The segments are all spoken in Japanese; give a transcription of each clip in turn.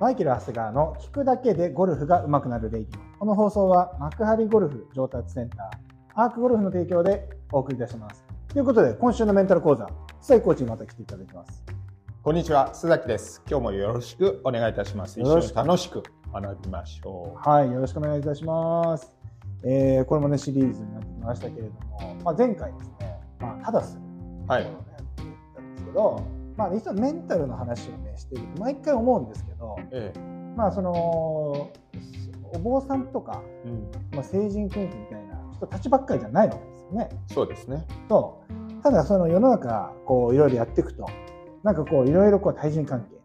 マイケル・長谷川の聞くだけでゴルフが上手くなるレイディオ。この放送は幕張ゴルフ上達センター、アークゴルフの提供でお送りいたします。ということで、今週のメンタル講座、須崎コーチにまた来ていただきます。こんにちは、須崎です。今日もよろしくお願いいたします。一緒よろしくに楽しく学びましょはい、よろしくお願いいたします。えーこれもね、シリーズになってきましたけれども、まあ、前回ですね、まあ、ただするう。はいやっていったんですけど、まあ、実はメンタルの話をね、していると毎回思うんですけど、えまあ、その、お坊さんとか、え、うん、まあ、成人君主みたいな人たちばっかりじゃないわけですよね。そうですね。とただその世の中こういろいろやっていくとなんかこういろいろこう対人関係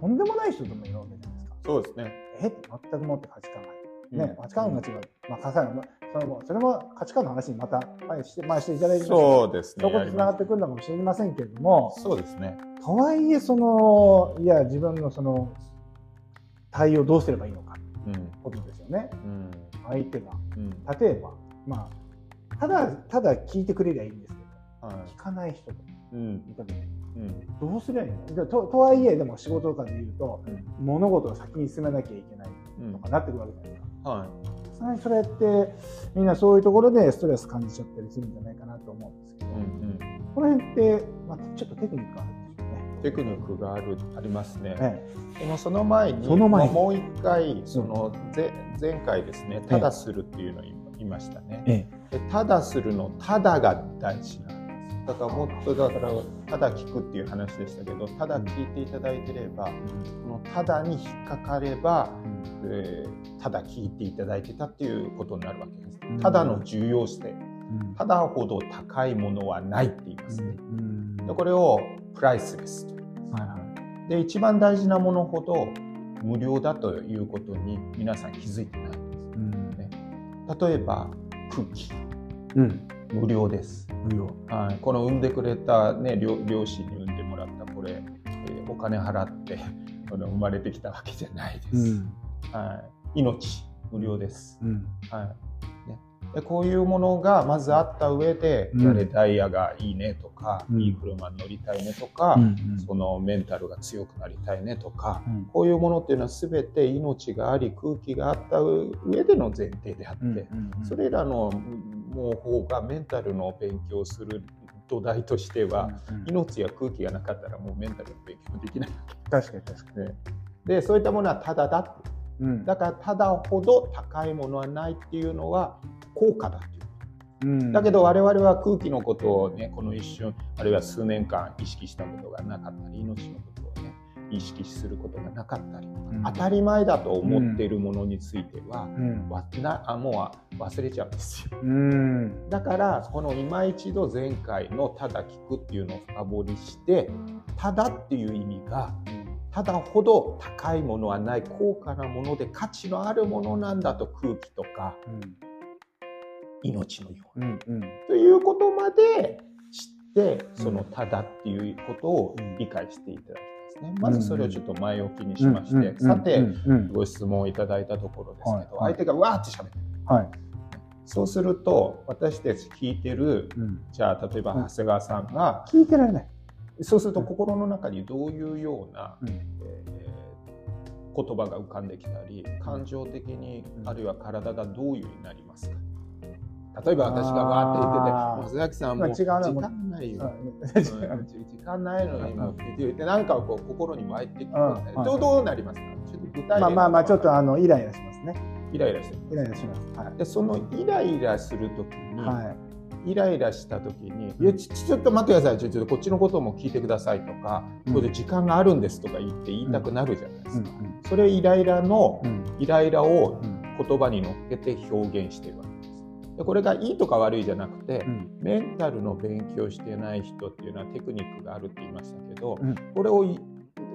とんでもない人ともいるわけじゃないですか。そうですね。え？全くもって価値観がね、うん価値観が違う、まあ、かさまあそれもそれも価値観の話にまた前して前していただいてそうですね。そこでつながってくるのかもしれませんけれどもすそうですね。とはいえそのいや自分のその対応どうすればいいのかうん、ことですよね。うん、相手が。うん、例えばまあただただ聞いてくれりゃいいんですけどは聞かない人とい。うん、見た時にうん、どうすりゃいいの？でととはいえでも仕事とかで言うとうん。物事を先に進めなきゃいけないうん。とかなってくるわけじゃないですか。はさすがにそれってみんなそういうところでストレス感じちゃったりするんじゃないかなと思うんですけい。ど、うん、うん。この辺って、まあ、ちょっとテクニックあるんでしょうね。テクニックがある、ありますね。えでもその前に、その前にもう一回、その、ぜ、前回ですね、ただするっていうのを言いましたね。ええでただするのただが大事なんですだからもっとだからただ聞くっていう話でしたけどただ聞いていただいてればこのただに引っかかれば、えーただ聞いていただいてたっていうことになるわけです。うん。ただの重要視点うん。ただほど高いものはないって言いますね。うん。でこれをプライスレスと。はいはい。で一番大事なものほど無料だということに皆さん気づいてないんですうん。ね例えば空気。うん無料です。無料。はい、この産んでくれた、ね、両両親に産んでもらったこれ、えーお金払って この生まれてきたわけじゃないです、はい、命無料です、うん。はい。ね、でこういうものがまずあった上で、うん。やれダイヤがいいねとか、うん。いい車に乗りたいねとか、うんそのメンタルが強くなりたいねとか、うん。こういうものっていうのは全て命があり空気があった上での前提であって、うんうん。それらのもう方がメンタルの勉強をする土台としては、うん命や空気がなかったらもうメンタルの勉強できない。わ確かに確かけででそういったものはただだって。に、うん。だからただほど高いものはないっていうのは高価だっていう。うん。だけど我々は空気のことをねこの一瞬あるいは数年間意識したことがなかったり命のこと意識することがなかったりとか、うん。当たり前だと思っているものについては、うん。わなあもう忘れちゃうんですよ。うん。だからこの今一度前回の「ただ聞く」っていうのを深掘りして「ただ」っていう意味がただほど高いものはない高価なもので価値のあるものなんだと空気とか命のように。うん。うん。ということまで知ってその「ただ」っていうことを理解していただきたいね。まずそれをちょっと前置きにしまして、うんさて、ご質問をいただいたところですけど、相手がわーって喋ってる。はい。そうすると私たち聞いてるうん。じゃあ例えばうん。長谷川さんが、聞いてられない。そうすると心の中にどういうような、うん。えー言葉が浮かんできたり感情的に、うん。あるいは体がどういうになりますか？例えば私がわーって言っててあー「松崎さんもう時間ないよ」時間ないのにもうって言ってなんかこう心に湧いてきて、うん。どうどうなりますか？ちょっと具体例まあまあまあちょっとあのイライラしますね。イライラしてるイライラします。はい。でそのイライラするときに、はイライラした時に「いやちちょっと待ってください。ちょちょっとこっちのことも聞いてください」とか「うん。これで時間があるんです」とか言って言いたくなるじゃないでい。すか。それイライラのうん。イライラをうん。言葉に乗っけて表現しているわけこれがいいとか悪いじゃなくて、うん。メンタルの勉強してない人っていうのはテクニックがあるって言いましたけど、うん。これをい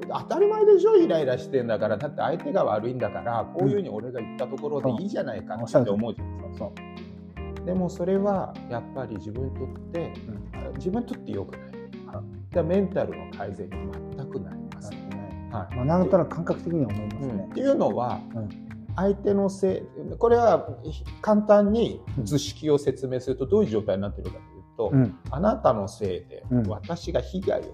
当たり前でしょイライラしてんだからだって相手が悪いんだからこういうふうに俺が言ったところでいいじゃないかって思うじゃないですか。そう。でもそれはやっぱり自分にとって自分にとって良くない。でメンタルの改善に全くなります。はい。まあなん感覚的には思いますね。うん。っ。ていうのは、うん相手のせいこれは簡単に図式を説明するとどういう状態になっているかというと、うん。あなたのせいでうん。私が被害を被っ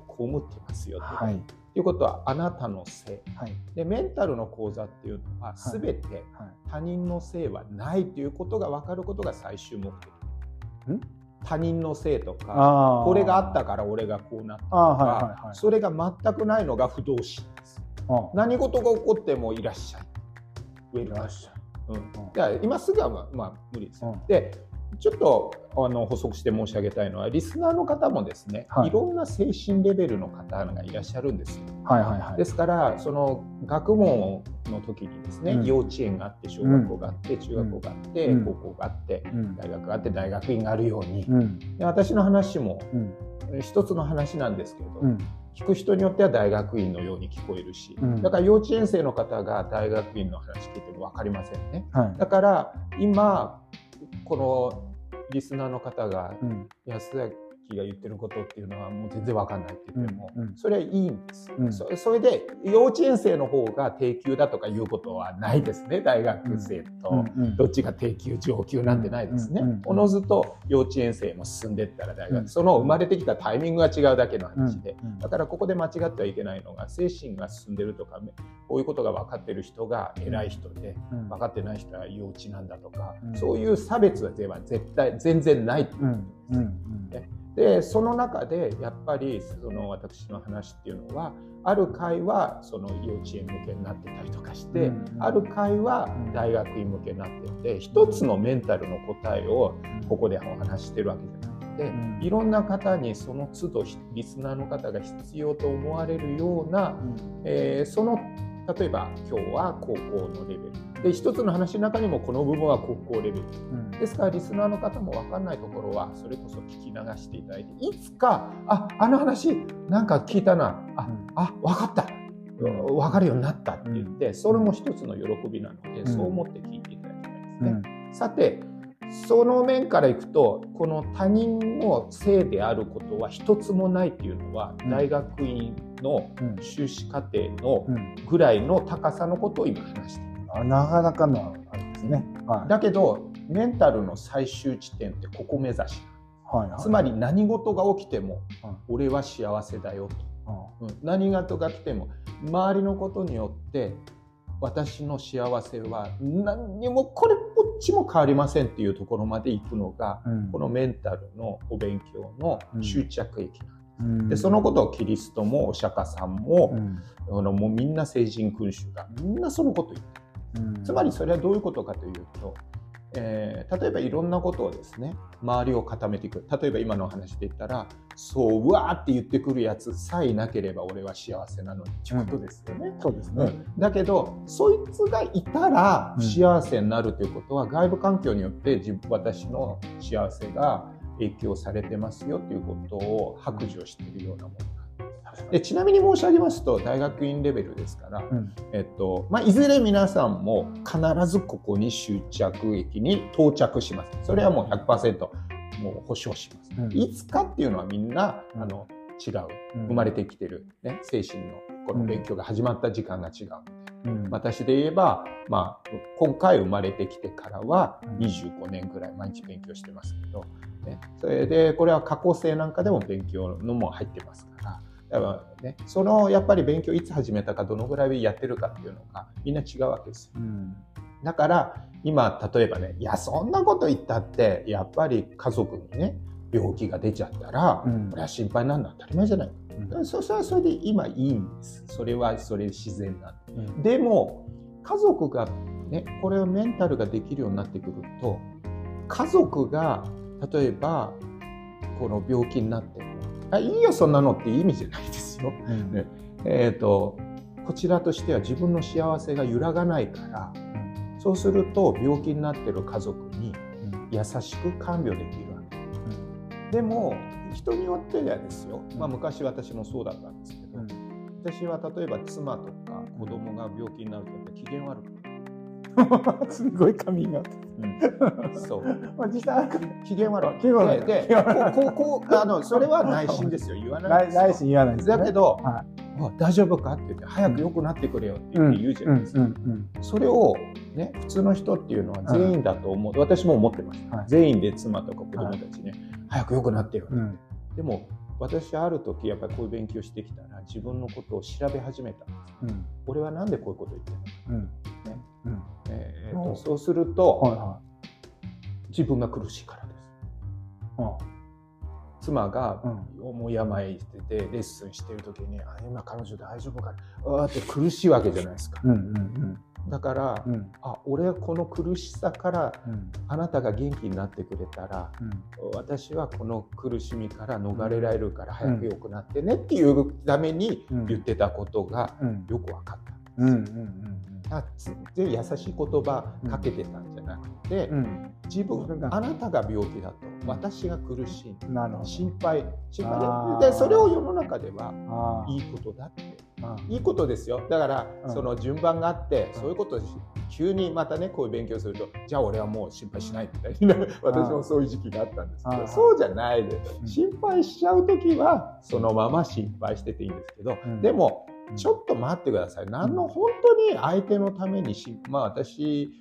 てますよと、はい。い、うことはあなたのせいはい。でメンタルの講座っていうのははい。全てはい。他人のせいはないということが分かることが最終目的。ん？他人のせいとかこれがあったから俺がこうなったとあーはいかはいはい。それが全くないのが不動心です。あ何事が起こってもいらっしゃいウェルカムいらっしゃうん。ん。だから今すぐはまあ、まあ、無理ですよ、うん。でちょっとあの補足して申し上げたいのはリスナーの方もですね、はい。い、ろんな精神レベルの方がいらっしゃるんですよ。はいはいはい。ですからその学問の時にですね、うん。幼稚園があって小学校があって、中学校があって、うん。高校があってうん。大学があって大学院があるように、うん。で私の話もうん。一つの話なんですけれど、うん聞く人によっては大学院のように聞こえるし、うん。だから幼稚園生の方が大学院の話聞いても分かりませんね。はい。だから今このリスナーの方がうん。安崎が言ってることっていうのはもう全然わかんないって言っても、うんうん。それはいいんです、うん。そそれで幼稚園生の方が低級だとかいうことはないですね。大学生と。うんどっちが低級上級なんてないですね。おのずと幼稚園生も進んでったら大学、うん。その生まれてきたタイミングが違うだけの話で、うんだからここで間違ってはいけないのが精神が進んでるとかこういうことが分かってる人が偉い人で、うん。分かってない人は幼稚なんだとか、うん。そういう差別は絶対全然ないうんうんでその中でやっぱりその私の話っていうのはある回はその幼稚園向けになってたりとかして、うんある回は大学院向けになってて一つのメンタルの答えをうん。ここでお話ししてるわけじゃなくて、うん。いろんな方にその都度リスナーの方が必要と思われるような、えーその例えば今日は高校のレベル。で一つの話の中にもこの部分は高校レベル。うん。ですからリスナーの方も分かんないところはそれこそ聞き流していただいていつかああの話なんか聞いたな。あ、うん。あ分かった。うん。分かるようになったって言ってそれも一つの喜びなので、うん。そう思って聞いていただきたいですね。うん。さてその面からいくとこの他人のせいであることは一つもないっていうのは、うん。大学院のうん。修士課程のうん。ぐらいの高さのことを今話している。あなかなかのあれですね。はい。だけどメンタルの最終地点ってここ目指しはいはい。つまり何事が起きてもうん。俺は幸せだようん。と、うん。何事が来ても周りのことによって私の幸せは何にもこれっぽっちも変わりませんっていうところまで行くのがうん。このメンタルのお勉強の終着駅なんです。うんでそのことをキリストもお釈迦さんもう、ん。あのもうみんな聖人君主がみんなそのことを言ってる。うん。つまりそれはどういうことかというと、えー例えばいろんなことをですね周りを固めていく例えば今の話で言ったらそううわーって言ってくるやつさえいなければ俺は幸せなのに。いうことですよね。そうですね。うん。だけどそいつがいたらうん。幸せになるということは、外部環境によって自分私の幸せが影響されてますよということを白状しているようなものなんです。でちなみに申し上げますと大学院レベルですから、うんえっとまあ、いずれ皆さんも必ずここに終着駅に到着します。それはもう100%もう保証します。うんいつかっていうのはみんなあの違ううん生まれてきてる、ね、精神のこの勉強が始まった時間が違う。うん私で言えば、まあ、今回生まれてきてからはうん25年ぐらい毎日勉強してますけど、ね、それでこれは過去生なんかでも勉強のも入ってますから。だからね、そのやっぱり勉強いつ始めたかどのぐらいやってるかっていうのがみんな違うわけですよ。うんだから今例えばねいやそんなこと言ったってやっぱり家族にね病気が出ちゃったら、うんこれは心配なのは当たり前じゃない。うん。そそれはそれで今いいんです。それはそれで自然なんで。うん。でも家族がねこれをメンタルができるようになってくると家族が例えばこの病気になってもあいいよそんなのっていう意味じゃないですよ。うん。ね。えー、とこちらとしては自分の幸せが揺らがないからそうすると病気になってる家族にうん。優しく看病できるわけ。でも人によってはですよ、まあ、昔私もそうだったんですけど、うん。私は例えば妻とか子供が病気になるとやっぱり機嫌悪く。な るすごいカミングアウト。そう。まあ実際ある。か機嫌悪い。機嫌悪い。でこうこうあのそれは内心ですよ。言わないですよ。来来週言わないですね。だけど、はあ大丈夫か？って言って早く良くなってくれよって言って言うじゃないですか、それをね普通の人っていうのは全員だと思う、私も思ってます、はい。全員で妻とか子供たちね、早く良くなってよ、うん。でも私ある時やっぱりこういう勉強してきたら自分のことを調べ始めた。んですうん俺はなんでこういうこと言ってるの？うん。ね。うん。えーそうすると、はいは自分が苦しいからです。いあ妻がうん。重い病しててレッスンしてる時にあ今彼女大丈夫かな。あーって苦しいわけじゃないですか。うんうんだから、うん。うんあ俺はこの苦しさからうん。あなたが元気になってくれたらうん。私はこの苦しみから逃れられるから早く良くなってねっていうためにうん。言ってたことがうん。よく分かった。うんうんあつで優しい言葉かけてたんじゃなくて、うん。うん自分があなたが病気だと私が苦しい心配。心配ででそれを世の中ではあいいことだって。あいいことですよ。だから、うん。その順番があってうん。そういうことし急にまたねこういう勉強するとじゃあ俺はもう心配しないみたいな私もそういう時期があったんですけうん。どそうじゃないでうん。心配しちゃう時はそのまま心配してていいんですけど、うん。でもちょっと待ってください。何の本当に相手のためにしまあ私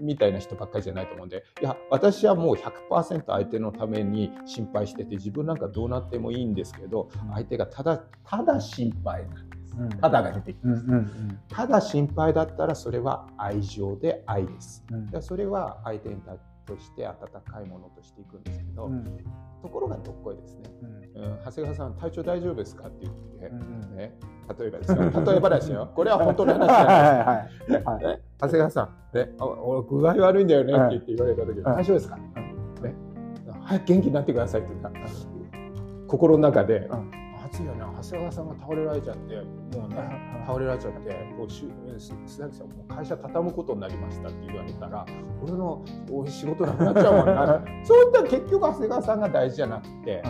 みたいな人ばっかりじゃないと思うんで。いや私はもう100%相手のために心配してて自分なんかどうなってもいいんですけどうん。相手がただただ心配なんです。うん。ただが出てきうんます、うん。ただ心配だったらそれは愛情で愛です。それは相手に対して温かいものとしていくんですけど、うん。ところがどっこいですね、うん。うん、長谷川さん体調大丈夫ですかって言って、うんね、例えばですよ。例えばですよ。これは本当の話はいなんですは長谷川さん、ね、あ俺具合悪いんだよねって言って言われた時、はい大丈夫ですか、ね、早く元気になってくださいって言った心の中で、いよね長谷川さんが倒れられちゃってもうね 倒れられちゃってこうし須崎さんもう会社畳むことになりましたって言われたら俺のお仕事なくなっちゃうもんな。そういったら結局長谷川さんが大事じゃなくて、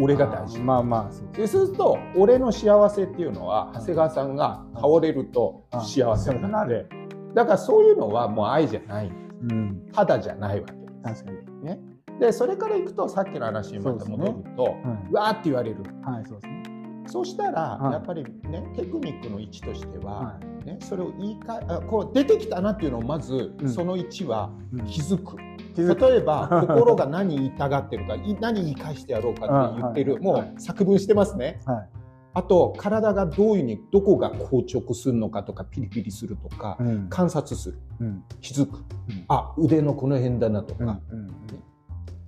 俺が大事。まあまあそうでそうすると俺の幸せっていうのは長谷川さんが倒れるとうん。幸せになうんってだからそういうのはもう愛じゃない。うん。ただじゃないわけです。確かに。ね、でそれからいくとさっきの話にまた戻ると、うんわーって言われる。はいそうですね。そうしたら、はい。やっぱりねテクニックの1としては、はね、それを言いかあこう出てきたなっていうのをまず、うん。その1はうん。気づく。例えば 心が何言いたがってるかい何言い返してやろうかって言ってる、もはい。はい。う作文してますね。はい。あと体がどういうふうにどこが硬直するのかとかピリピリするとか、うん。観察する。うん。気づく、あ腕のこの辺だなとか、うん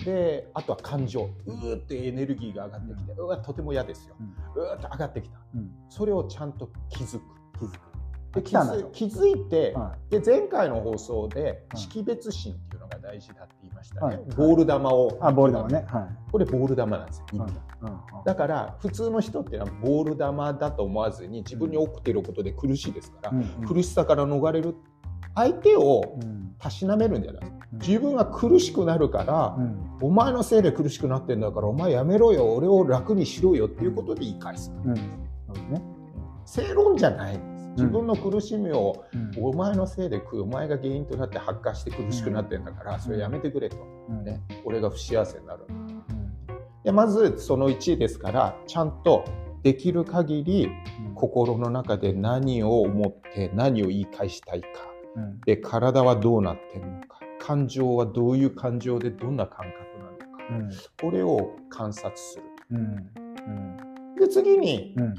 であとは感情。うーってエネルギーが上がってきて、うわとても嫌ですよ、うーって上がってきた。うん。それをちゃんと気づく。気づくで気づいて、はで前回の放送ではい。識別心っていうのが大事だって言いましたね、はい。ボール球を。あボール球ね。はい。これボール球なんですよ、うんうんだから普通の人っていうのはボール球だと思わずに自分に起きてることで苦しいですから、うん苦しさから逃れる。相手をうん。たしなめるんじゃないですか。うん自分が苦しくなるから、うん。お前のせいで苦しくなってんだからお前やめろよ。俺を楽にしろよっていうことで言い返す。うん。ね。正論じゃない自分の苦しみを、うん。お前のせいでお前が原因となって発火して苦しくなってんだから、それやめてくれと、うん。ね、俺が不幸せになる。うん。でまずその1位ですからちゃんとできる限りうん。心の中で何を思って何を言い返したいか。うん。で体はどうなってるのか感情はどういう感情でどんな感覚なのか。うん。これを観察する。うん。で次にうん。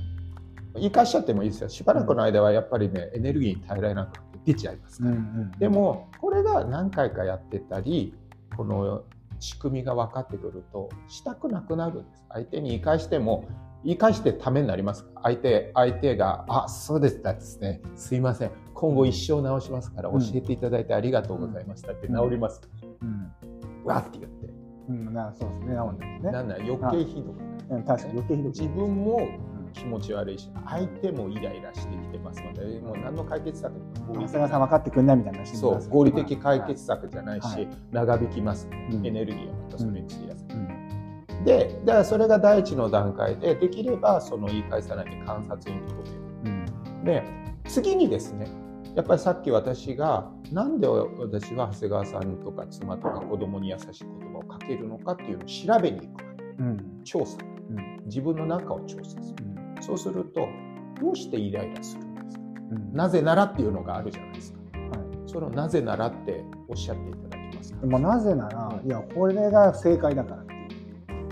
言い返しちゃってもいいですよ。しばらくの間はやっぱりねエネルギーに耐えられなくて出ちゃいます。から、うんでもこれが何回かやってたりこの仕組みが分かってくるとしたくなくなるんです。相手に言い返しても言い返してためになります。か相手相手が「あそうですたですねすいません今後一生直しますから教うん。えていただいてありがとうございました」って治ります、うん。わって言って、うんなそうですね。なるほどね。なんなら余計ひどくなるうん。確かに余計ひどく自分も気持ち悪いし相手もイライラしてきてますのでもう何の解決策も長谷川さん分かってくんないみたいなそう合理的解決策じゃないし、はい。長引きます、うん。エネルギーはまたそれに費やす、うん。でだからそれが第一の段階でできればその言い返さないで観察にとどめるうん。で次にですねやっぱりさっき私がなんで私は長谷川さんとか妻とか子供に優しい言葉をかけるのかっていうのを調べに行く。うん調査。うん自分の中を調査する。そうするとどうしてイライラするんですか？うんなぜならっていうのがあるじゃないですか。はいそのなぜならっておっしゃっていただけますか？でもなぜならいやこれが正解だから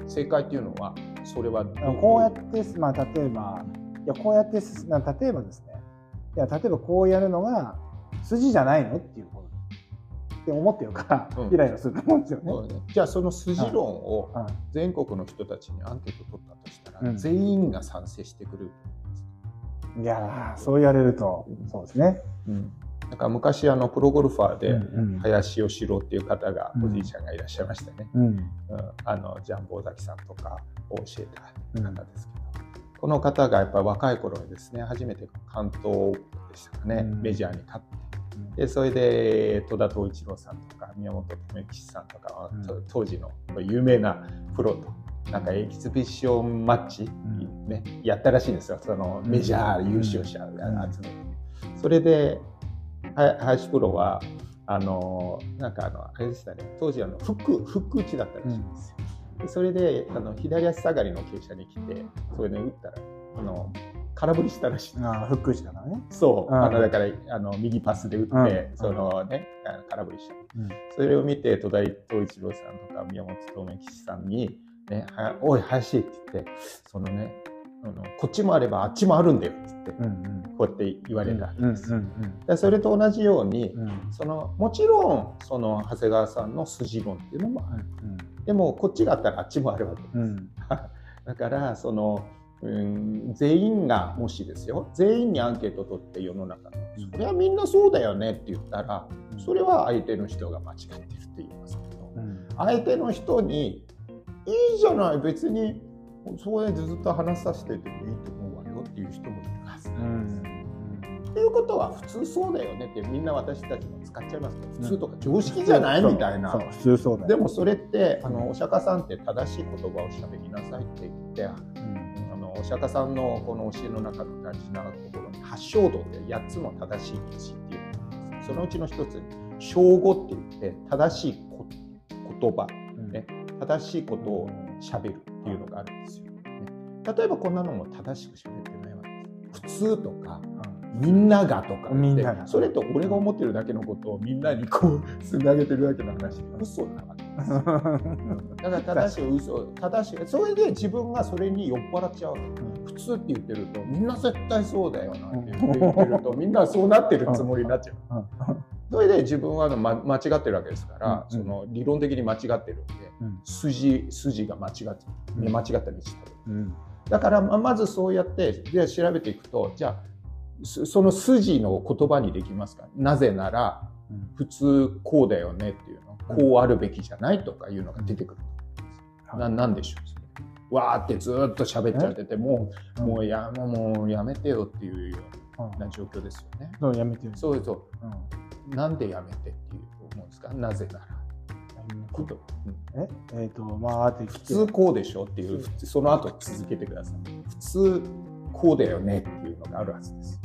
正解っていうのはそれはどこうやって、まあ、例えばいやこうやってな例えばですねいや例えばこうやるのが筋じゃないのっていうことって思ってるから、うん。イライラすると思うんですよね。ね。じゃあその筋論をはい。全国の人たちにアンケート取ったとしたら、うん。全員が賛成してくる、いやーそう言われるとそうですね。だから昔あのプロゴルファーで、うん林義郎っていう方が、うん。おじいちゃんがいらっしゃいましたね、うん。うん。あのジャンボ尾崎さんとかを教えた方ですけど、この方がやっぱり若い頃にですね初めて関東でしたかね、うん。メジャーに勝って。でそれで戸田藤一郎さんとか宮本智吉さんとか、うん。と当時の有名なプロとなんかエキシビションマッチ、ん。ね、やったらしいんですよ。そのメジャー優勝者を集めて、それでは林プロはあのなんかあのあれでしたね。当時あのフックフック打ちだったらしいんですよ、でそれであの左足下がりの傾斜に来てそれで打ったらあの空振りしたらしい。ああフック打ちだからね。そう、うん。あのだからあの右パスで打って、うん。そのね空振りした。うん。それを見て戸田藤一郎さんとか宮本智吉さんにねはおい林って言ってそのねあのこっちもあればあっちもあるんだよって言って、うんこうやって言われたわけうんですそれと同じように、そのもちろんその長谷川さんの筋論っていうのもある。でもこっちがあったらあっちもあるわけ。です。うん。う んだからそのうん全員がもしですよ。全員にアンケート取って世の中の。うん。それはみんなそうだよねって言ったらうん。それは相手の人が間違ってるって言いますけどうん。相手の人に「いいじゃない別にそれでずっと話させててもいいと思うわよ」っていう人もっていうことは普通そうだよねってみんな私たちも使っちゃいます。けど普通とか常識じゃないみたいな。普通そうだよ。でもそれってあのお釈迦さんって正しい言葉をしゃべりなさいって言ってうん。あのお釈迦さんのこの教えの中の大事なところに八正道って8つの正しい道っていうのがあるんですそのうちの一つに正語って言って正しいこ言葉うん。ね正しいことをしゃべるっていうのがあるんですよ、ね、例えばこんなのも正しくしゃべってないわけです。普通とかみんながとかみんなが。それと俺が思ってるだけのことをみんなにこうつなげてるだけの話。で嘘なわけです だから正しい嘘正しい。それで自分がそれに酔っ払っちゃうわけ普通って言ってるとみんな絶対そうだよなって言ってるとみんなそうなってるつもりになっちゃう。それで自分は、ま、間違ってるわけですから、うん。その理論的に間違ってるんでうん。筋筋が間違って間違った道だとうん。だからままずそうやってで調べていくとじゃあそその筋の言葉にできますか？なぜならうん。普通こうだよねっていうの。こうあるべきじゃないとかいうのが出てくる、うん。ななんでしょうそれ。わーってずーっと喋っちゃっててもうもうやもうやめてよっていうような状況ですよね。そうやめてよ。そうそう。うん。なんでやめてっていう思うんですか？なぜなら。こと？普通こうでしょっていうその後続けてください。普通こうだよねっていうのがあるはずです。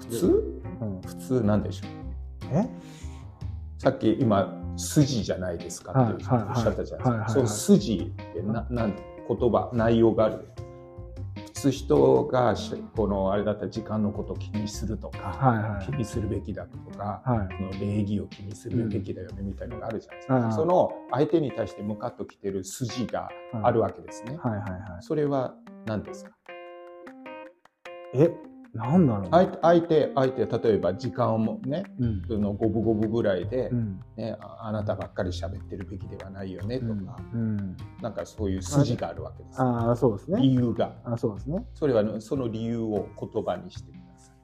普通？うん。うん普通なんでしょう？え？さっき今筋じゃないですかっておっしゃったじゃないですか。その筋ってななん言葉内容がある。普通人がしこのあれだったら時間のことを気にするとか、はいはい。気にするべきだとか、はい。その礼儀を気にするべきだよねみたいなのがあるじゃないですか。はいはい。その相手に対して向かってきてる筋があるわけですね。それは何ですか？えなんだろう。相手相手相手例えば時間をもねうん。その五分五分ぐらいで、うん。ねああなたばっかり喋ってるべきではないよねとか、うん。なんかそういう筋があるわけです。ああそうですね。理由が。あそうですね。それはねその理由を言葉にしてください。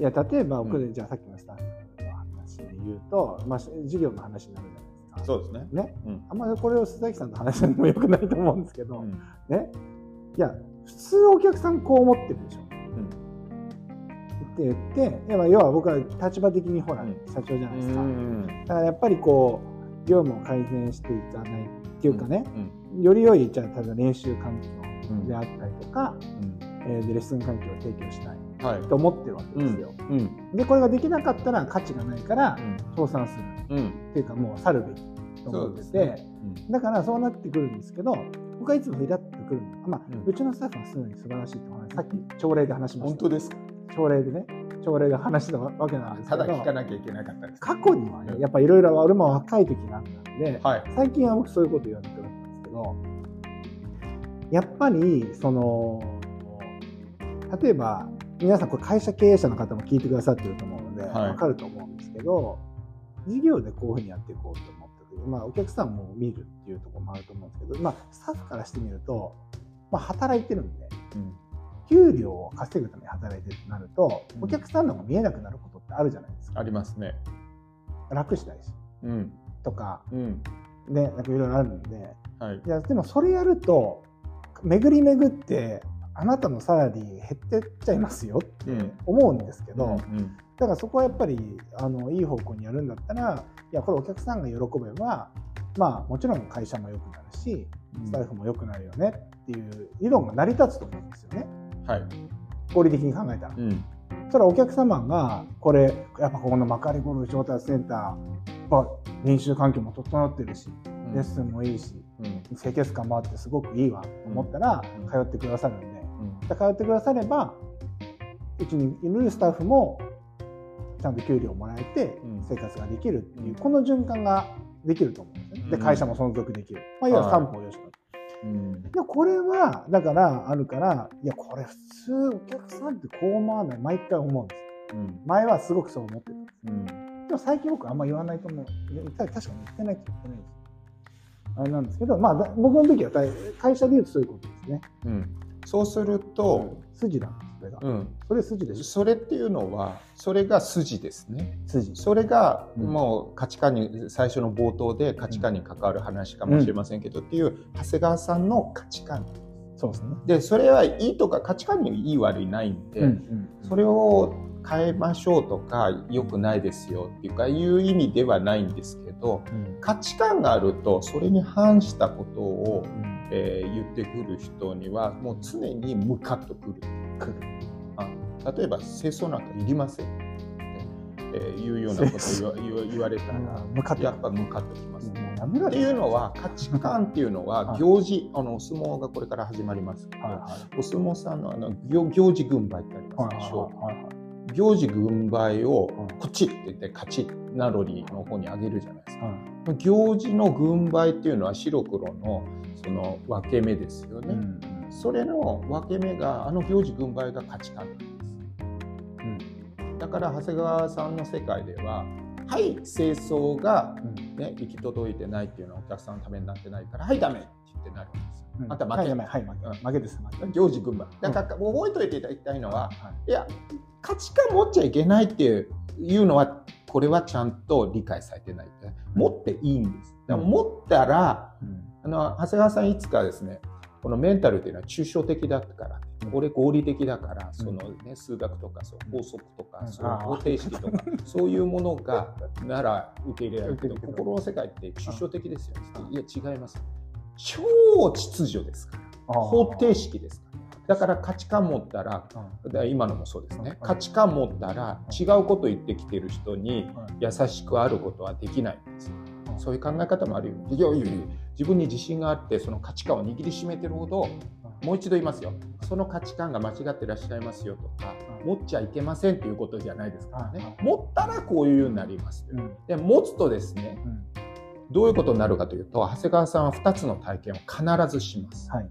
いや例えば僕で、うじゃあさっきのスタッフの話で言うと、まあ、授業の話になるじゃないですか。そうですね。ね、うん。あんまりこれを須崎さんと話すのもよくないと思うんですけど、うん。ね。いや普通お客さんこう思ってるでしょ。って言っていやまあ要は僕は立場的にほら、うん。社長じゃないですか。うん。だからやっぱりこう業務を改善していかないっていうかね、うん。より良いじゃあ例えば練習環境うん。であったりとか、うん。えーでレッスン環境を提供したい。はい。と思ってるわけですよ。うん。でこれができなかったら価値がないから倒産する。うん。っていうかもう去るべきと思ってて、そうですだからそうなってくるんですけど僕はいつもイラッとくるのが、まあうん。うちのスタッフはすでに素晴らしいと思います。さっき朝礼で話しました。本当ですか？朝礼でね。朝礼で話したわけなんですけど。ただ聞かなきゃいけなかったです。過去にはねやっぱいろいろ俺も若い時があったんで、はい。最近は僕そういうこと言わなくなったんどやっぱりその例えば皆さんこれ会社経営者の方も聞いてくださってると思うので、はい。分かると思うんですけど事業でこういうふうにやっていこうと思った時、まあ、お客さんも見るっていうところもあると思うんですけど、まあ、スタッフからしてみると、まあ、働いてるんでうん。給料を稼ぐために働いてるとなるとうん。お客さんの方が見えなくなることってあるじゃないですか。ありますね。楽したいし。うん。とかうん。ねなんかいろいろあるんで。はい。いやでもそれやると巡り巡ってあなたのサラリー減ってっちゃいますよってうん。思うんですけど、うんだからそこはやっぱりあのいい方向にやるんだったらいやこれお客さんが喜べばまあもちろん会社も良くなるしスタッフも良くなるよねっていう理論が成り立つと思うんですよね。はい。合理的に考えたら。うん。それはお客様がこれやっぱここの幕張ゴルフ調達センター練習環境も整ってるしレッスンもいいしうん。清潔感もあってすごくいいわと思ったらうん。通ってくださるんで。うん。通ってくださればうちにいるスタッフもちゃんと給料もらえてうん生活ができるっていううんこの循環ができると思うんですよね。でうん会社も存続できる。まあ、要は三方よしと。うんでこれはだからあるからいやこれ普通お客さんってこう思わない毎回思うんですよ。うん前はすごくそう思ってたんです。うんでも最近僕あんま言わないと思う。確かに言ってないって言ってないです。あれなんですけど、まあだ僕の時は大会社で言うとそういうことですね。うんそうすると、筋なんです、それが。うん、それ筋でしょ？それっていうのはそれが筋ですね。筋。それがうんもう価値観に最初の冒頭で価値観に関わる話かもしれませんけど、っていう長谷川さんの価値観そうですね。でそれはいいとか価値観にいい悪いないんで、んそれを変えましょうとか良くないですよっていうかいう意味ではないんですけどうん。価値観があるとそれに反したことを、えー言ってくる人にはもう常にムカッとくる。来る。あ例えば清掃なんかいりません。って、えーいうようなことを言われたら向かって。やっぱムカッときます。もうやめろよ。っていうのは価値観っていうのははい行事あのお相撲がこれから始まりますけど、はいはい。お相撲さんのあの行行事軍配ってありまはいすでしょう、はいはい行事軍配をうんこっちって言って勝ちナロリの方に上げるじゃないですか。はい行事の軍配っていうのは白黒のその分け目ですよね。うんそれの分け目があの行事軍配が価値観なんです。だから長谷川さんの世界でははい清掃が、うんね、行き届いてないっていうのはお客さんのためになってないからはいダメってなるんですよ。うん。あんた負け。はいはい負け。負けです。負け行事軍配だから覚えておいていただきたいのは、はい。いや価値観持っちゃいけないっていういうのはこれはちゃんと理解されてない。持っていいんです。持ったらうん。あの長谷川さんいつかですねこのメンタルっていうのは抽象的だからこれ合理的だからその、ね、数学とかそう法則とかうん。そうあー。方程式とか そういうものがなら受け入れられる。けど心の世界って抽象的ですようん。いや違います超秩序ですから。方程式ですから。だから価値観持ったらうん。今のもそうですね。うん。価値観持ったら違うこと言ってきてる人に優しくあることはできないんです。そういう考え方もあるよ。いやいやいや自分に自信があってその価値観を握りしめてるほどもう一度言いますよ。その価値観が間違ってらっしゃいますよとかうん。持っちゃいけませんということじゃないですからうん。ね持ったらこういうようになります。うん。で持つとですねうんどういうことになるかというと長谷川さんは2つの体験を必ずします。はい。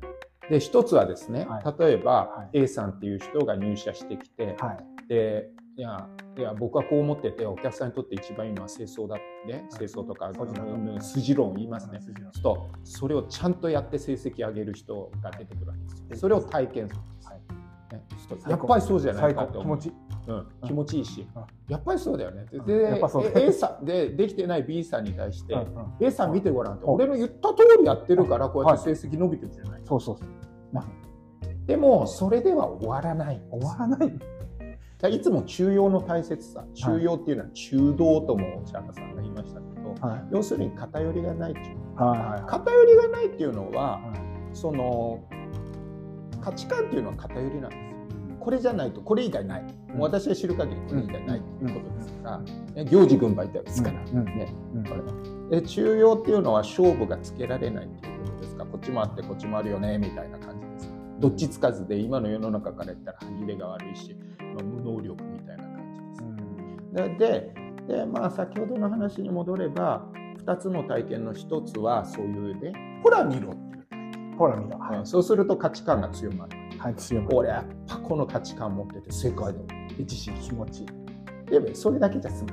で1つはですねはい。例えばはい。A さんっていう人が入社してきてはい。でいやいや僕はこう思っててお客さんにとって一番いいのは清掃だってね清掃とか筋論言いますね。するとそれをちゃんとやって成績上げる人が出てくるわけですよ。それを体験する。んです、やっぱりそうじゃない最かと思う。高気持ちいいうん、気持ちいいし、うん。やっぱりそうだよね。でやっぱそうだえ A さんでできてない B さんに対して、A さん見てごらんと。うん。俺の言った通りやってるからこうやって成績伸びてるじゃない、そうそうそう。でもそれでは終わらない。終わらない。いつも中庸の大切さ中庸っていうのは中道ともお釈迦さんが言いましたけど、はい。要するに偏りがないっていうはいはい偏りがないっていうのははい。その価値観っていうのは偏りなんでこれじゃないとこれ以外ない、もう私が知る限りこれ以外ないっていうことですから、ね行事軍配ってやつですから、ね。うん。これで中庸っていうのは勝負がつけられないっていうことですか？こっちもあってこっちもあるよねみたいな感じですどっちつかずで今の世の中から言ったら歯切れが悪いし、まあ無能力みたいな感じです。うん。ででで、まあ、先ほどの話に戻れば2つの体験の1つはそういうねほら見ろっていう。ほら見ろ。はうん。そうすると価値観が強まる。い。はい。俺やっぱこの価値観持ってて世界で自信気持ち。いい。でそれだけじゃ済ま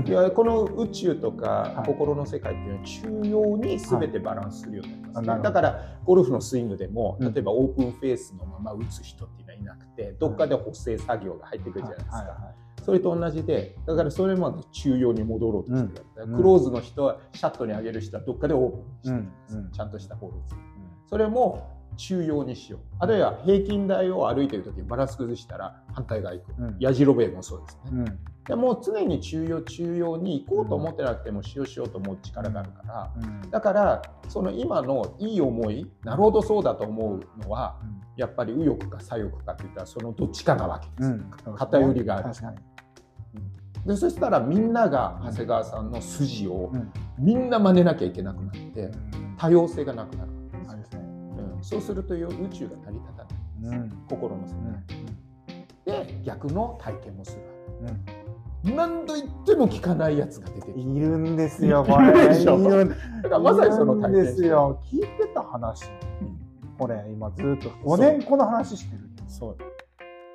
ない。い。やこの宇宙とかはい。心の世界っていうのは中央に全てバランスするようになります、はい。だからゴルフのスイングでもうん。例えばオープンフェースのまま打つ人っていうのはいなくてどっかで補正作業が入ってくるじゃないですか、はいはいはい。それと同じでだからそれまで中央に戻ろうとしてる、うん。クローズの人はシャットに上げる人はどっかでオープンにしてるんです、うんうん。ちゃんとしたホールを作る。それも中央にしよう。あるいは平均台を歩いてる時にバランス崩したら反対側行く、うん。やじろべえもそうですね、うん。でもう常に中央中央に行こうと思ってなくてもしようしようと思う力があるから、うん。だからその今のいい思いなるほどそうだと思うのはやっぱり右翼か左翼かっていったらそのどっちかなわけです、うん。偏りがある。でそしたらみんなが長谷川さんの筋をうん。みんな真似なきゃいけなくなって多様性がなくなる、そうすると宇宙が成り立たないうん。心の世界、で逆の体験もする。うん。何度言っても聞かないやつが出てくる。いるんですよ、これ。だからまさにその体験ですよ。聞いてた話。これ、今ずっと5年この話してる。そ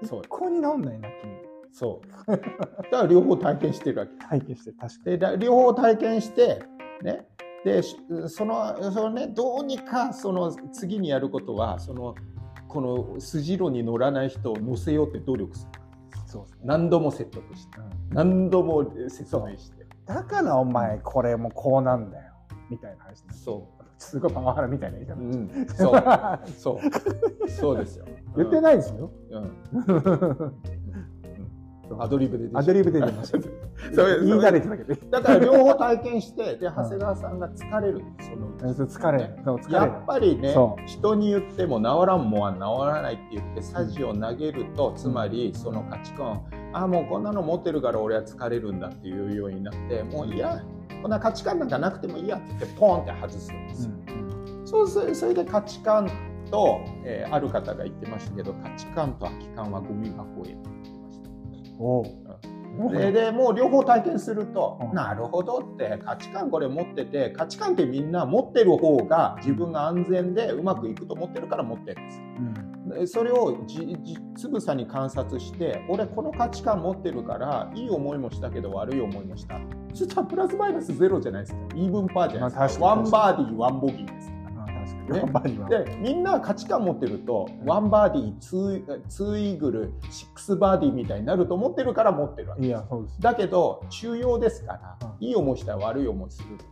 う。そう。一向になんないな、君。そう。だから両方体験してるわけ。体験して、確かでだ両方体験してねでしそのそのねどうにかその次にやることはそのこの筋路に乗らない人を乗せようって努力する。に。そうですね。何度も説得してうん。何度も説明して。だからお前、これもこうなんだよ。みたいな話ねそすごいパワハラみたいな言い方。う、うん、そう。そう。そうですよ。言ってないですよ。うん アドリブでアドリブで出ました。言い慣れてたけど。だから両方体験してで長谷川さんが疲れる。その疲れ。疲れる。やっぱりね人に言っても治らんもんは治らないって言ってサジを投げるとつまりその価値観ああもうこんなの持ってるから俺は疲れるんだっていうようになってもういやこんな価値観なんかなくてもいいやって言ってポンって外すんですよ、そうすそれで価値観と、えーある方が言ってましたけど価値観と空き缶はゴミ箱へででもう両方体験すると、うん。なるほどって価値観これ持ってて価値観ってみんな持ってる方が自分が安全でうまくいくと思ってるから持ってるんですうん。でそれをじじつぶさに観察して俺この価値観持ってるからいい思いもしたけど悪い思いもした。そしたらプラスマイナスゼロじゃないですか。イーブンパーじゃないですか、まあワンバーディーワンボギー。ね。でみんな価値観持ってるとワンバーディーツーツーイーグルシックスバーディーみたいになると思ってるから持ってるわけ。いや、そうです。だけど中庸ですから、うん。いい思いしたら悪い思いするんです、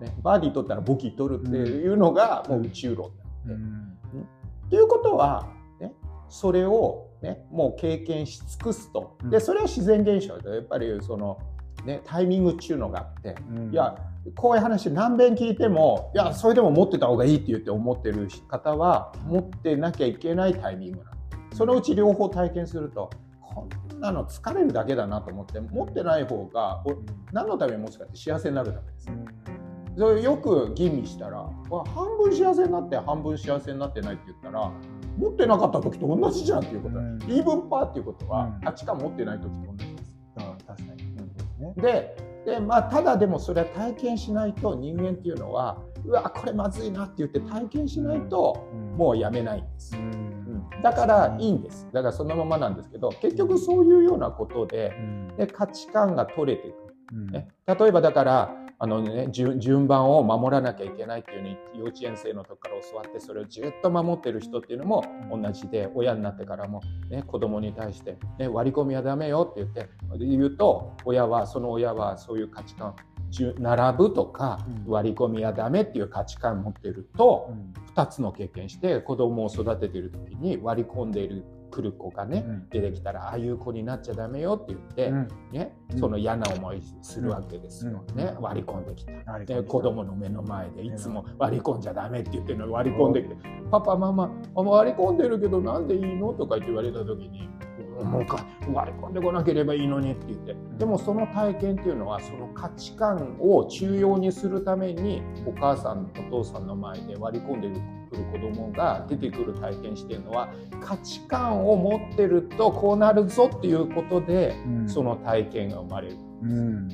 ね、バーディー取ったらボギー取るっていうのがもう宇宙論なんで、うん。っていうことは、ね、それを、ね、もう経験し尽くすと。うん。でそれは自然現象でやっぱりその、ね、タイミングっていうのがあって。うん。いやこういう話何遍聞いてもいやそれでも持ってた方がいいって言って思ってる方は持ってなきゃいけないタイミングなの。そのうち両方体験するとこんなの疲れるだけだなと思って持ってない方がお何のために持つかって幸せになるためです。それよく吟味したらわ半分幸せになって半分幸せになってないって言ったら持ってなかった時と同じじゃんっていうこと。だ、うん。イーブンパーっていうことはうん。価値観持ってない時と同じです。あ確かに。ね。でで、まあ、ただでもそれは体験しないと人間っていうのはうわこれまずいなって言って体験しないともうやめないんです。う、ん。だからいいんです。だからそのままなんですけど結局そういうようなことでうん。で価値観が取れていく、うん。ね、例えばだからあの、ね、順順番を守らなきゃいけないっていうのに幼稚園生の時から教わってそれをずっと守ってる人っていうのも同じで親になってからも、ね、子供に対して、ね、割り込みはダメよって言って言うと親はその親はそういう価値観順並ぶとかうん。割り込みはダメっていう価値観を持ってるとうん。2つの経験して子供を育ててる時に割り込んでいるくる子がねうん。出てきたらああいう子になっちゃダメよって言って、うん。ねうん。その嫌な思いするわけですよ、うん。ね割り込んできた。で子供の目の前でいつも割り込んじゃダメって言ってるのに割り込んできて「パパママあ割り込んでるけどなんでいいの?」とか言って言われた時に「もうか割り込んでこなければいいのに」って言って。でもその体験っていうのはその価値観を中庸にするためにお母さんお父さんの前で割り込んでくる子供が出てくる体験してるのは価値観を持ってるとこうなるぞっていうことでうん。その体験が生まれる。うん。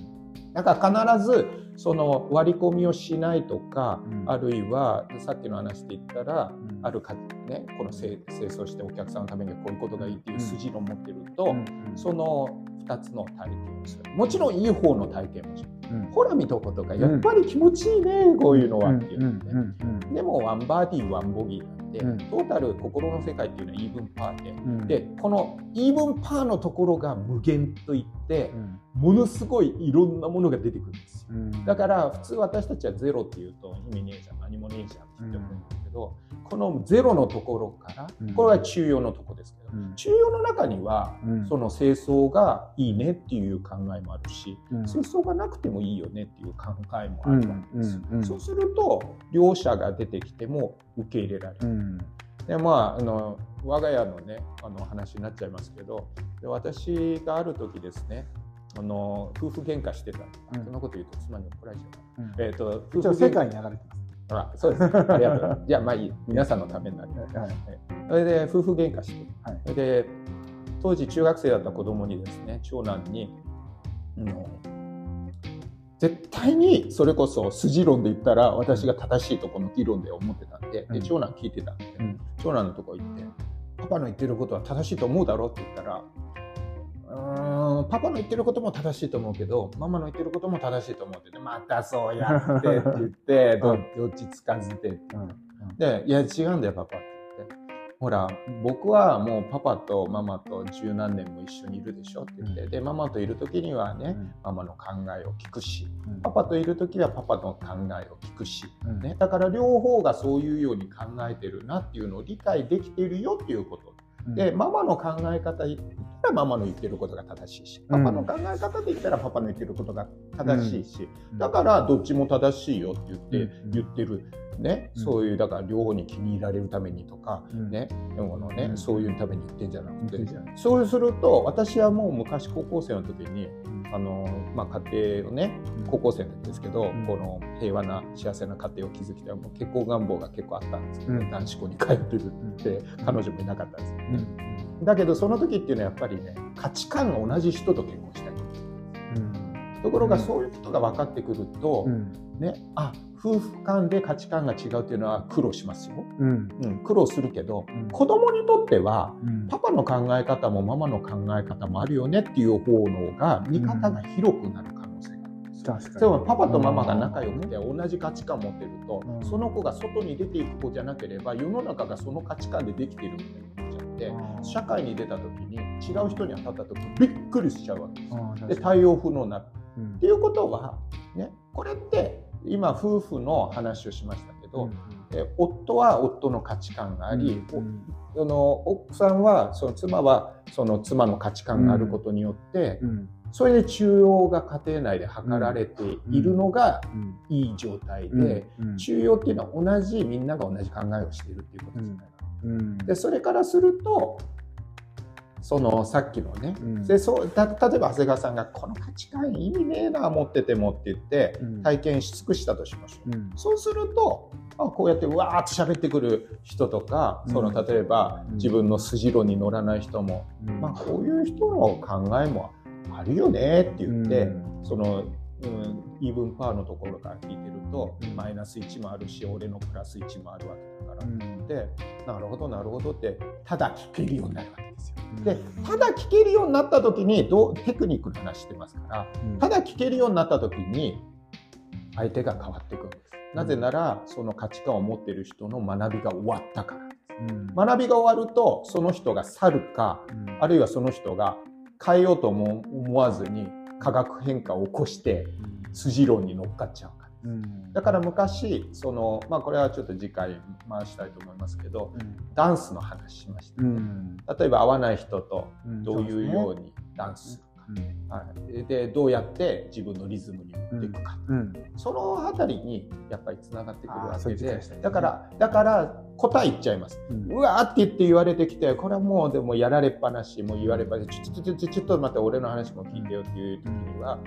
だから必ずその割り込みをしないとか、うん。あるいはさっきの話で言ったら、うん。あるかねこの清清掃してお客さんのためにはこういうことがいいっていう筋論を持ってると、うん。その2つの体験をする。もちろんいい方の体験もすうん。ほら見とことかやっぱり気持ちいいね、こういうのはっていううんのね、うんでもワンバーディーワンボギーなんで、うん。トータル心の世界っていうのはイーブンパー。で、うん。でこのイーブンパーのところが無限といってうん。ものすごいいろんなものが出てくるんですよ。うん。だから普通私たちはゼロっていうと意味ねえじゃん何もねえじゃんって言って思うんだけど、このゼロのところからうん。これは中庸のとこですうん。中庸の中にはうん。その清掃がいいねっていう考えもあるし、うん。清掃がなくてもいいよねっていう考えもあるわけです。そうすると両者が出てきても受け入れられる、うん。でまああの我が家のねあの話になっちゃいますけどで私がある時ですねあの夫婦喧嘩してた、うん。そんなこと言うと妻に怒られちゃううん。えっ、と夫一応世界に流れてあらそうですありがとう。じゃあまあいい。皆さんのためになります。ます。はい。それで夫婦喧嘩して、はい。それで当時中学生だった子供にですね長男にあの絶対にそれこそ筋論で言ったら私が正しいとこの議論で思ってたんで,、うん。で長男聞いてたんで、うん。長男のとこ行って「パパの言ってることは正しいと思うだろ?」って言ったら「うーんパパの言ってることも正しいと思うけどママの言ってることも正しいと思う」って言って「またそうやって」って言って どどっちつかずでって。うん。で、いや、違うんだよ、パパって。言って。ほら、僕はもうパパとママと十何年も一緒にいるでしょって言って、うん。で、ママといる時にはね、うんママの考えを聞くし、うん。パパといる時はパパの考えを聞くし、うん。ね、だから両方がそういうように考えてるなっていうのを理解できているよっていうこと。で、ママの考え方言ったらママの言ってることが正しいし、パパの考え方で言ったらパパの言ってることが正しいし、だからどっちも正しいよって言って、うん。言ってる。ね、うん。そういうだから両方に気に入られるためにとか、うん。ね、のね、うん。そういうために言ってんじゃなくて、そうすると私はもう昔高校生の時にうん。あの、まあ、家庭をね高校生の時ですけど、ん。この平和な幸せな家庭を築きたいもう結婚願望が結構あったんですけど、うん。男子校に通ってるって彼女もいなかったんですようん。ね、だけどその時っていうのはやっぱりね価値観が同じ人と結婚したいうん。ところがうんそういうことが分かってくると、うんね、あ夫婦間で価値観が違うっていうのは苦労しますよ、うん。うん、苦労するけどうん。子供にとってはうん。パパの考え方もママの考え方もあるよねっていう方のが見方が広くなる可能性があるんですパパとママが仲良くて同じ価値観を持ってると、うん。その子が外に出ていく子じゃなければ世の中がその価値観でできているみたいになっちゃってうん社会に出た時に違う人に当たった時びっくりしちゃうわけですで対応不能になる。うん。っていうことは、ね、これって今夫婦の話をしましたけど、え夫は夫の価値観があり、うんおその奥さんはその妻はその妻の価値観があることによって、うん。それで中央が家庭内で図られているのがうん。いい状態うん。で、うん。中央っていうのは同じみんなが同じ考えをしているっていうことじゃないかな。うん。でそれからするとそのさっきのね、うん。でそうた例えば長谷川さんが「この価値観意味ねえな持ってても」って言ってうん。体験し尽くしたとしましょう。うん。そうするとあこうやってうわーって喋ってくる人とか、うん。その例えばうん。自分の筋論に乗らない人も、うん。まあ、こういう人の考えもあるよねって言って、うん。その、うん、イーブンパーのところから聞いてると、うん。マイナス1もあるし俺のプラス1もあるわけだから、うん。でなるほどなるほどってただ聞けるようになるわけですよ。うん。でただ聞けるようになった時にどうテクニックの話してますからうん。ただ聞けるようになった時に相手が変わっていくんです。なぜならその価値観を持っている人の学びが終わったから。です。うん。学びが終わるとその人が去るかうん。あるいはその人が変えようとも思わずに化学変化を起こして筋論に乗っかっちゃうから。うん。だから昔そのまあこれはちょっと次回回したいと思いますけどうん。ダンスの話しました、うん。例えば合わない人とうん。どういうようににダンスはい、でどうやって自分のリズムに持っていくか、うん。そのあたりにやっぱりつながってくるわけで。ね。だからだから答え言っちゃいます。うん。うわーって言って言われてきてこれはもうでもやられっぱなしもう言われっぱなしちょちょちょちょちょっと待って俺の話も聞いてよっていう時には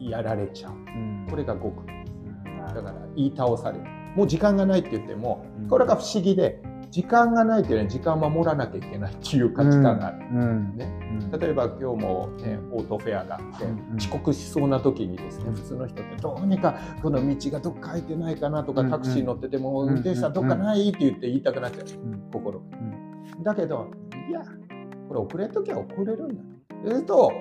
ややられちゃう。うん。これが極うん。だから言い倒される。もう時間がないって言ってもうん。これが不思議で時間がないっていうのは時間を守らなきゃいけないっていう価値観がある、うん。ねうん例えば今日も、ね、オートフェアがあって、うん遅刻しそうな時にですねうん。普通の人ってどうにかこの道がどっか空いてないかなとかうんタクシー乗っててもうん運転手さんどっかないって言って言いたくなっちゃう。うん。心がうんだけどいやこれ遅れときゃ遅れるんだ。すると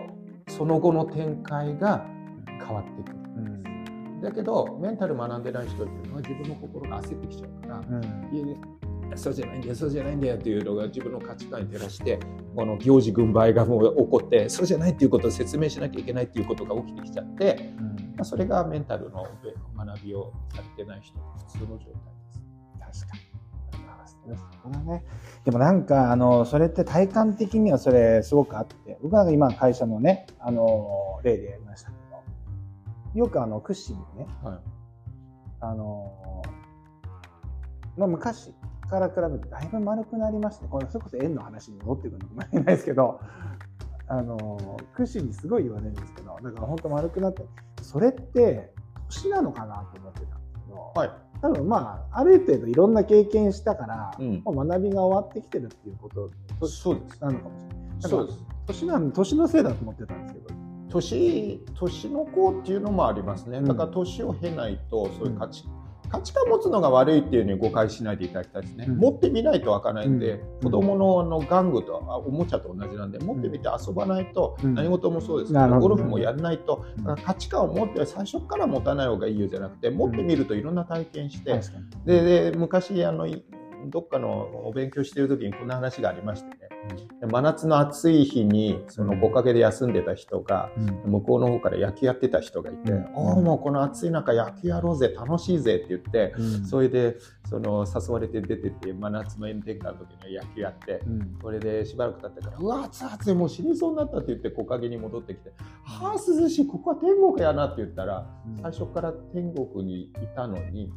その後の展開が変わってくる。うん。だけどメンタル学んでない人っていうのは自分の心が焦ってきちゃうからうんそうじゃないんだよそうじゃないんだよっていうのが自分の価値観に照らしてこの行事軍配がもう起こってそうじゃないっていうことを説明しなきゃいけないっていうことが起きてきちゃって、うんまあ、それがメンタルの学びをされてない人の普通の状態です。確かに。ね。でもなんか、あの、それって体感的にはそれすごくあって、僕なんか今会社のね、あの、例でやりましたけど、よくあの、クッシーにね、はいあの、まあ昔から比べてだいぶ丸くなりまして、これそれこそ円の話に戻ってくるのかもしれないですけど、あの、クッシーにすごい言われるんですけど、だから本当丸くなって、それって年なのかなと思ってたんですけど、はい多分まあある程度いろんな経験したから、うんもう学びが終わってきてるっていうこととそうですなのかもしれない。そうです年なん年のせいだと思ってたんですけど。年年の子っていうのもありますねうんだから年を経ないとそういう価値,、価値観持つのが悪いっていうのに誤解しないでいただきたいですね、うん。持ってみないとわからないんで、うん。子供のあの玩具とあおもちゃと同じなんで持ってみて遊ばないと、うん。何事もそうですけど、ゴルフもやらないと、価値観を持って最初から持たない方がいいよじゃなくて持ってみるといろんな体験して。でで昔あのいどっかのお勉強してる時にこんな話がありましてね真夏の暑い日にその木陰で休んでた人がうん。向こうの方から野球やってた人がいてうん「おおもうこの暑い中野球やろうぜ楽しいぜ」って言ってうん。それでその誘われて出てって真夏の炎天下の時に野球やってうん。これでしばらく経ってから「うわ暑い暑いもう死にそうになった」って言って木陰に戻ってきて「はあ涼しいここは天国やな」って言ったら最初から天国にいたのに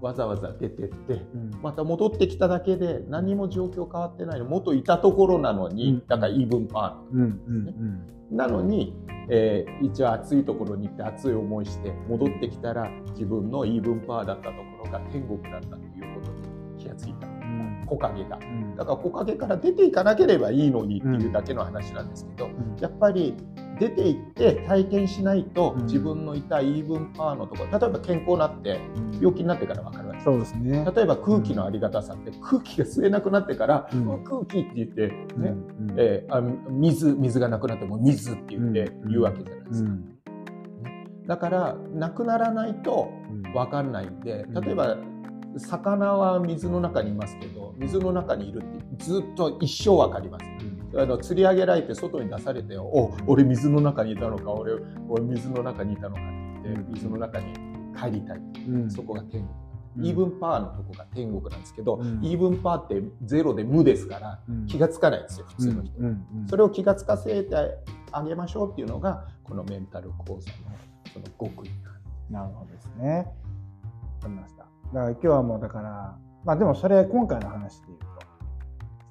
わざわざ出てってうん。また戻ってきただけで何も状況変わってないの。元いたところなのに、うん。だからイーブンパうんうん。ーなのに、えー一応暑いところに行って暑い思いして戻ってきたら自分のイーブンパーだったところが天国だったということに気がついた。うん。木陰が。うん。だから木陰から出ていかなければいいのにっていうだけの話なんですけど、うん。やっぱり出て行って体験しないとうん。自分のいたイーブンパーのところ例えば健康になって病気になってから分かるわけ。ですそうですね。例えば空気のありがたさって空気が吸えなくなってから、うん。空気って言ってね、うん。えーあ水水がなくなっても水って言ってうん。言うわけじゃないですか、うん。だからなくならないと分かんないんでうん。例えば魚は水の中にいますけど水の中にいるってずっと一生分かりますあの釣り上げられて外に出されて「お俺水の中にいたのか俺俺水の中にいたのか」って言ってうん。水の中に帰りたい、うん。そこが天国。うん。イーブンパーのとこが天国なんですけど、うん。イーブンパーってゼロで無ですからうん。気がつかないんですよ普通の人、うん。うん。それを気がつかせてあげましょうっていうのがこのメンタル講座のその極意。なるほどですね。わかりました。だから今日はもうだから、まあでもそれ今回の話で言うとで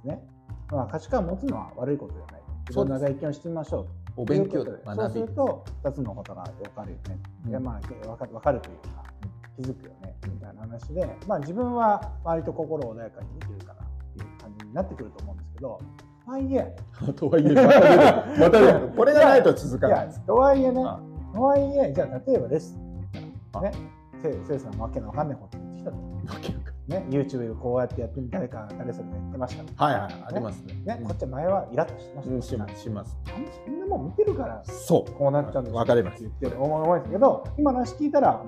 すね。まあ価値観を持つのは悪いことじゃない。いろんな体験をしてみましょう。と。お勉強そうすると2つのことが分かるよね。うん。いやまあ分か分かるというか気づくよね。みたいな話で、まあ自分は割と心穏やかにできるからっていう感じになってくると思うんですけど、とはいえ、とはいえまたこれがないと続かない。とはいえねあ、とはいえ、じゃあ例えばレッスンだったらね、せせいさんわけのわかんないこと言ってきたと。ね、YouTube でこうやってやってみ誰か誰それが言ってましたと。はいはいありますね。ね、こっちは前はイラッとしてました。うんしますします。なんなもん見てるからそう。こうなっちゃうんですよ。わかります。って言ってる思いますけど、今の話聞いたら、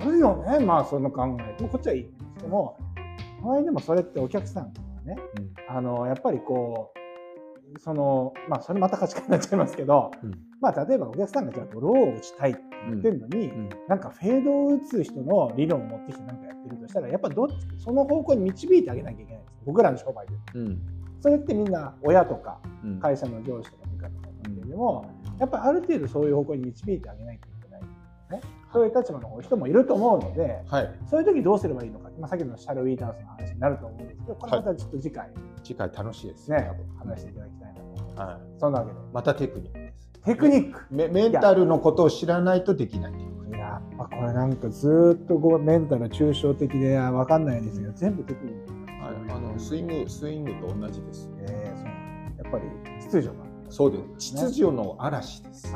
あるよね、まあその考え。でもこっちはいいんですけども、とはいえでもそれってお客さんがね、うん。あのやっぱりこう、その、まあそれまた価値観になっちゃいますけど、うん。まあ例えばお客さんがじゃあドローを打ちたいって言ってるのに、うん。なんかフェードを打つ人の理論を持ってきてなんかやってるとしたら、やっぱどっちその方向に導いてあげなきゃいけないんです。僕らの商売で。うん。それってみんな親とかうん。会社の上司とか部下とかなんだけれども、やっぱりある程度そういう方向に導いてあげないといけない。ね。そういう立場の人もいると思うので、はい。そういう時どうすればいいのか、まあ、さっきのシャルウィーダンスの話になると思うんですけど、これまたちょっと次回。次回楽しいですね、話していただきたいなと思います。はい。そんなわけで、またテクニックテクニック。メメンタルのことを知らないとできないやっぱこれなんかずーっとこうメンタル抽象的で分かんないんですけど、全部テクニック。はいあのスイングスイングと同じです。えーそう。やっぱり秩序がそうです。ね秩序の嵐です、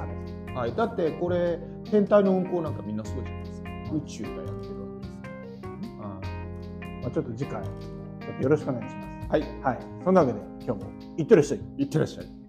はい、だってこれ天体の運行なんかみんなそうじゃないですか。宇宙がやってるわけですはまあ、ちょっと次回よろしくお願いします。い、はい、はい。そんなわけで今日もいってらっしゃい。いってらっしゃい